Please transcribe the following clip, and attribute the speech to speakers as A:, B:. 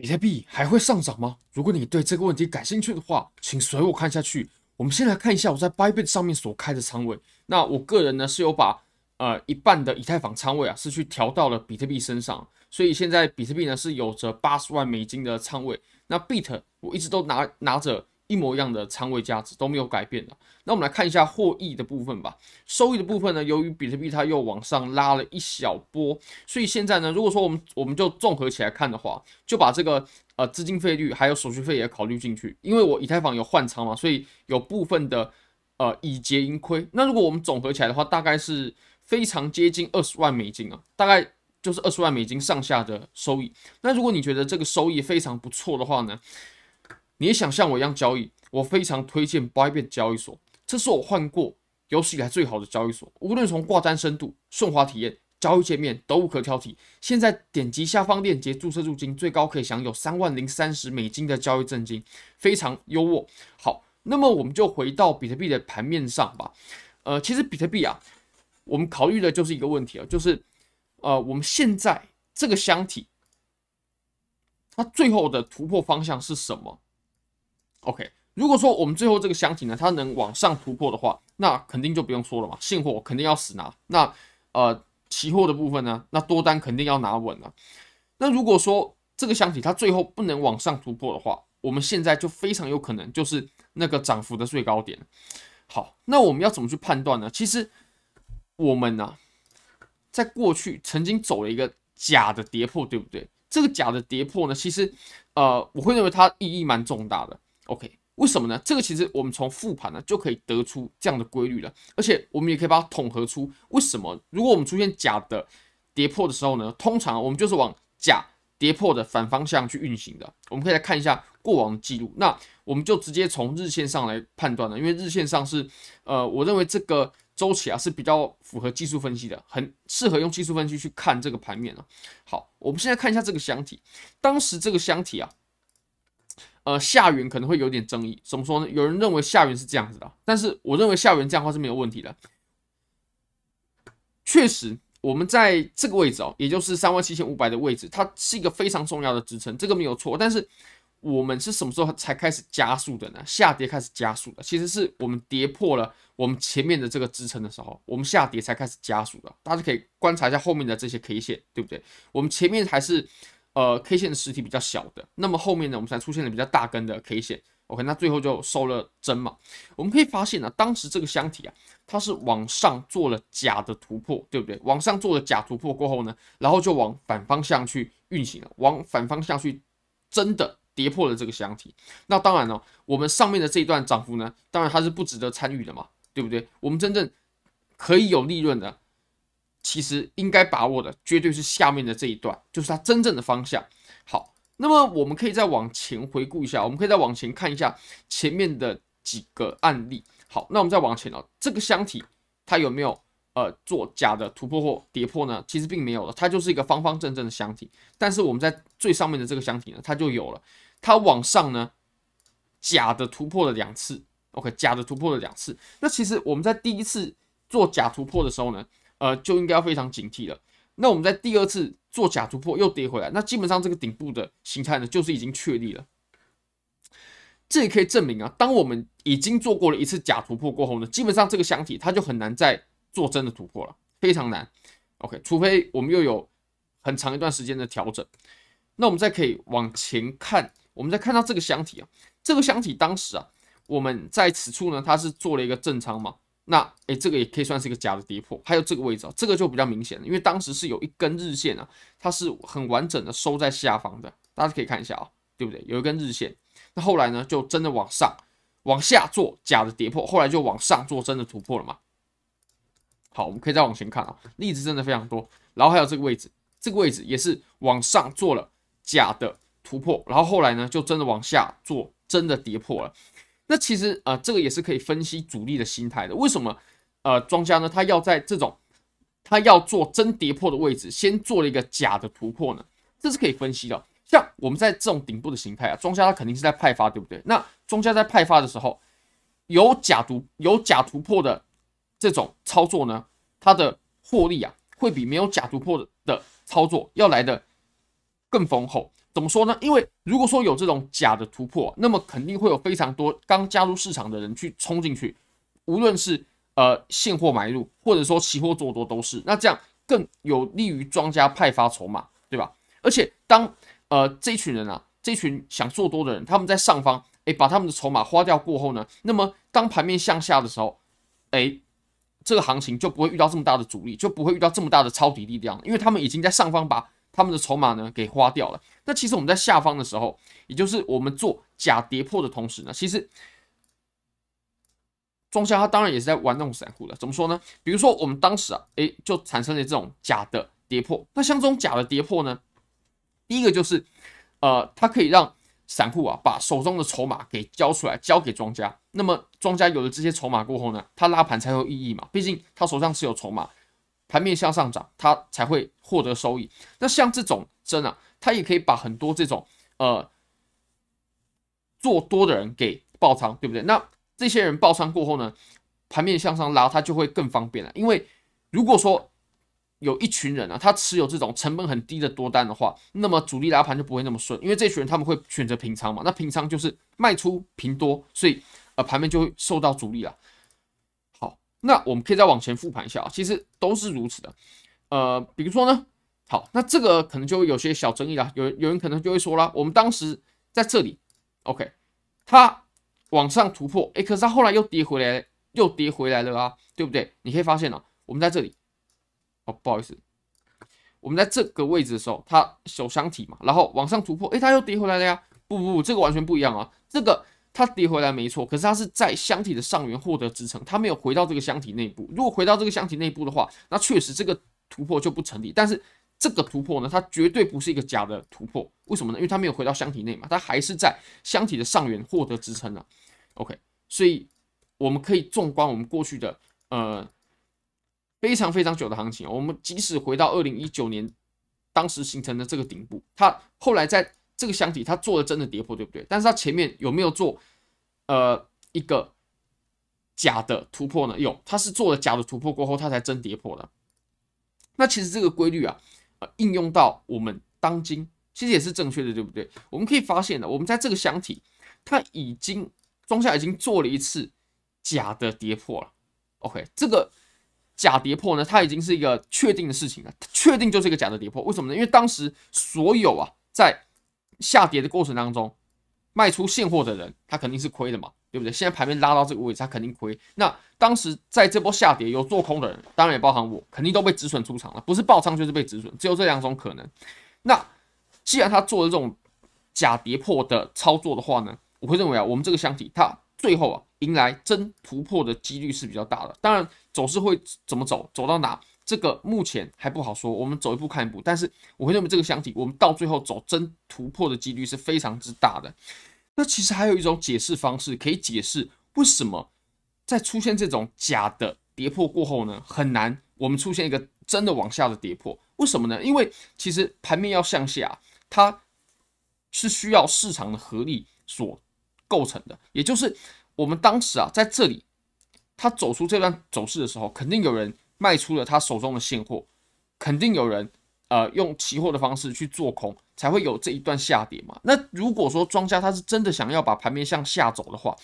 A: 比特币还会上涨吗？如果你对这个问题感兴趣的话，请随我看下去。我们先来看一下我在 Bybit 上面所开的仓位。那我个人呢是有把呃一半的以太坊仓位啊是去调到了比特币身上，所以现在比特币呢是有着八十万美金的仓位。那 Bit 我一直都拿拿着。一模一样的仓位价值都没有改变的。那我们来看一下获益的部分吧。收益的部分呢，由于比特币它又往上拉了一小波，所以现在呢，如果说我们我们就综合起来看的话，就把这个呃资金费率还有手续费也考虑进去。因为我以太坊有换仓嘛，所以有部分的呃已结盈亏。那如果我们总合起来的话，大概是非常接近二十万美金啊，大概就是二十万美金上下的收益。那如果你觉得这个收益非常不错的话呢，你也想像我一样交易，我非常推荐 Bybit 交易所，这是我换过有史以来最好的交易所，无论从挂单深度、顺滑体验、交易界面都无可挑剔。现在点击下方链接注册入金，最高可以享有三万零三十美金的交易赠金，非常优渥。好，那么我们就回到比特币的盘面上吧。呃，其实比特币啊，我们考虑的就是一个问题啊，就是呃，我们现在这个箱体，它最后的突破方向是什么？OK，如果说我们最后这个箱体呢，它能往上突破的话，那肯定就不用说了嘛，现货肯定要死拿。那呃，期货的部分呢，那多单肯定要拿稳了。那如果说这个箱体它最后不能往上突破的话，我们现在就非常有可能就是那个涨幅的最高点。好，那我们要怎么去判断呢？其实我们呢，在过去曾经走了一个假的跌破，对不对？这个假的跌破呢，其实呃，我会认为它意义蛮重大的。OK，为什么呢？这个其实我们从复盘呢就可以得出这样的规律了，而且我们也可以把它统合出为什么，如果我们出现假的跌破的时候呢，通常我们就是往假跌破的反方向去运行的。我们可以来看一下过往的记录，那我们就直接从日线上来判断了，因为日线上是呃，我认为这个周期啊是比较符合技术分析的，很适合用技术分析去看这个盘面啊。好，我们现在看一下这个箱体，当时这个箱体啊。呃，下缘可能会有点争议，怎么说呢？有人认为下缘是这样子的，但是我认为下缘这样的话是没有问题的。确实，我们在这个位置哦，也就是三万七千五百的位置，它是一个非常重要的支撑，这个没有错。但是我们是什么时候才开始加速的呢？下跌开始加速的，其实是我们跌破了我们前面的这个支撑的时候，我们下跌才开始加速的。大家可以观察一下后面的这些 K 线，对不对？我们前面还是。呃，K 线实体比较小的，那么后面呢，我们才出现了比较大根的 K 线，OK，那最后就收了针嘛。我们可以发现呢、当时这个箱体啊，它是往上做了假的突破，对不对？往上做了假突破过后呢，然后就往反方向去运行了，往反方向去真的跌破了这个箱体。那当然了，我们上面的这一段涨幅呢，当然它是不值得参与的嘛，对不对？我们真正可以有利润的。其实应该把握的绝对是下面的这一段，就是它真正的方向。好，那么我们可以再往前回顾一下，我们可以再往前看一下前面的几个案例。好，那我们再往前哦，这个箱体它有没有呃做假的突破或跌破呢？其实并没有了，它就是一个方方正正的箱体。但是我们在最上面的这个箱体呢，它就有了，它往上呢假的突破了两次，OK，假的突破了两次。那其实我们在第一次做假突破的时候呢，呃，就应该要非常警惕了。那我们在第二次做假突破又跌回来，那基本上这个顶部的形态呢，就是已经确立了。这也可以证明啊，当我们已经做过了一次假突破过后呢，基本上这个箱体它就很难再做真的突破了，非常难。OK，除非我们又有很长一段时间的调整。那我们再可以往前看，我们再看到这个箱体啊，这个箱体当时啊，我们在此处呢，它是做了一个正仓嘛。那诶、这个也可以算是一个假的跌破，还有这个位置啊，这个就比较明显了，因为当时是有一根日线啊，它是很完整的收在下方的，大家可以看一下啊，对不对？有一根日线，那后来呢，就真的往上、往下做假的跌破，后来就往上做真的突破了嘛。好，我们可以再往前看啊，例子真的非常多，然后还有这个位置，这个位置也是往上做了假的突破，然后后来呢，就真的往下做真的跌破了。那其实呃，这个也是可以分析主力的心态的。为什么呃，庄家呢？他要在这种他要做真跌破的位置，先做了一个假的突破呢？这是可以分析的。像我们在这种顶部的形态啊，庄家他肯定是在派发，对不对？那庄家在派发的时候，有假突有假突破的这种操作呢，它的获利啊，会比没有假突破的操作要来的更丰厚。怎么说呢？因为如果说有这种假的突破，那么肯定会有非常多刚加入市场的人去冲进去，无论是呃现货买入，或者说期货做多都是。那这样更有利于庄家派发筹码，对吧？而且当呃这一群人啊，这群想做多的人，他们在上方，诶，把他们的筹码花掉过后呢，那么当盘面向下的时候，诶，这个行情就不会遇到这么大的阻力，就不会遇到这么大的抄底力量，因为他们已经在上方把。他们的筹码呢给花掉了。那其实我们在下方的时候，也就是我们做假跌破的同时呢，其实庄家他当然也是在玩弄散户的。怎么说呢？比如说我们当时啊，诶，就产生了这种假的跌破。那像这种假的跌破呢，第一个就是呃，它可以让散户啊把手中的筹码给交出来，交给庄家。那么庄家有了这些筹码过后呢，他拉盘才有意义嘛。毕竟他手上是有筹码。盘面向上涨，它才会获得收益。那像这种针啊，它也可以把很多这种呃做多的人给爆仓，对不对？那这些人爆仓过后呢，盘面向上拉，它就会更方便了。因为如果说有一群人啊，他持有这种成本很低的多单的话，那么主力拉盘就不会那么顺。因为这群人他们会选择平仓嘛，那平仓就是卖出平多，所以呃盘面就会受到阻力了。那我们可以再往前复盘一下啊，其实都是如此的。呃，比如说呢，好，那这个可能就有些小争议啦。有有人可能就会说啦，我们当时在这里，OK，它往上突破，诶，可是它后来又跌回来，又跌回来了啊，对不对？你可以发现哦，我们在这里，哦，不好意思，我们在这个位置的时候，它小箱体嘛，然后往上突破，诶，它又跌回来了呀。不不不，这个完全不一样啊，这个。它跌回来没错，可是它是在箱体的上缘获得支撑，它没有回到这个箱体内部。如果回到这个箱体内部的话，那确实这个突破就不成立。但是这个突破呢，它绝对不是一个假的突破。为什么呢？因为它没有回到箱体内嘛，它还是在箱体的上缘获得支撑了。OK，所以我们可以纵观我们过去的呃非常非常久的行情，我们即使回到二零一九年当时形成的这个顶部，它后来在。这个箱体它做了真的跌破，对不对？但是它前面有没有做呃一个假的突破呢？有，它是做了假的突破过后，它才真跌破的。那其实这个规律啊，呃，应用到我们当今其实也是正确的，对不对？我们可以发现呢，我们在这个箱体，它已经庄家已经做了一次假的跌破了。OK，这个假跌破呢，它已经是一个确定的事情了，确定就是一个假的跌破。为什么呢？因为当时所有啊在下跌的过程当中，卖出现货的人，他肯定是亏的嘛，对不对？现在盘面拉到这个位置，他肯定亏。那当时在这波下跌有做空的人，当然也包含我，肯定都被止损出场了，不是爆仓就是被止损，只有这两种可能。那既然他做了这种假跌破的操作的话呢，我会认为啊，我们这个箱体它最后啊迎来真突破的几率是比较大的。当然走势会怎么走，走到哪？这个目前还不好说，我们走一步看一步。但是我会认为这个箱体，我们到最后走真突破的几率是非常之大的。那其实还有一种解释方式，可以解释为什么在出现这种假的跌破过后呢，很难我们出现一个真的往下的跌破。为什么呢？因为其实盘面要向下，它是需要市场的合力所构成的。也就是我们当时啊，在这里，它走出这段走势的时候，肯定有人。卖出了他手中的现货，肯定有人呃用期货的方式去做空，才会有这一段下跌嘛。那如果说庄家他是真的想要把盘面向下走的话，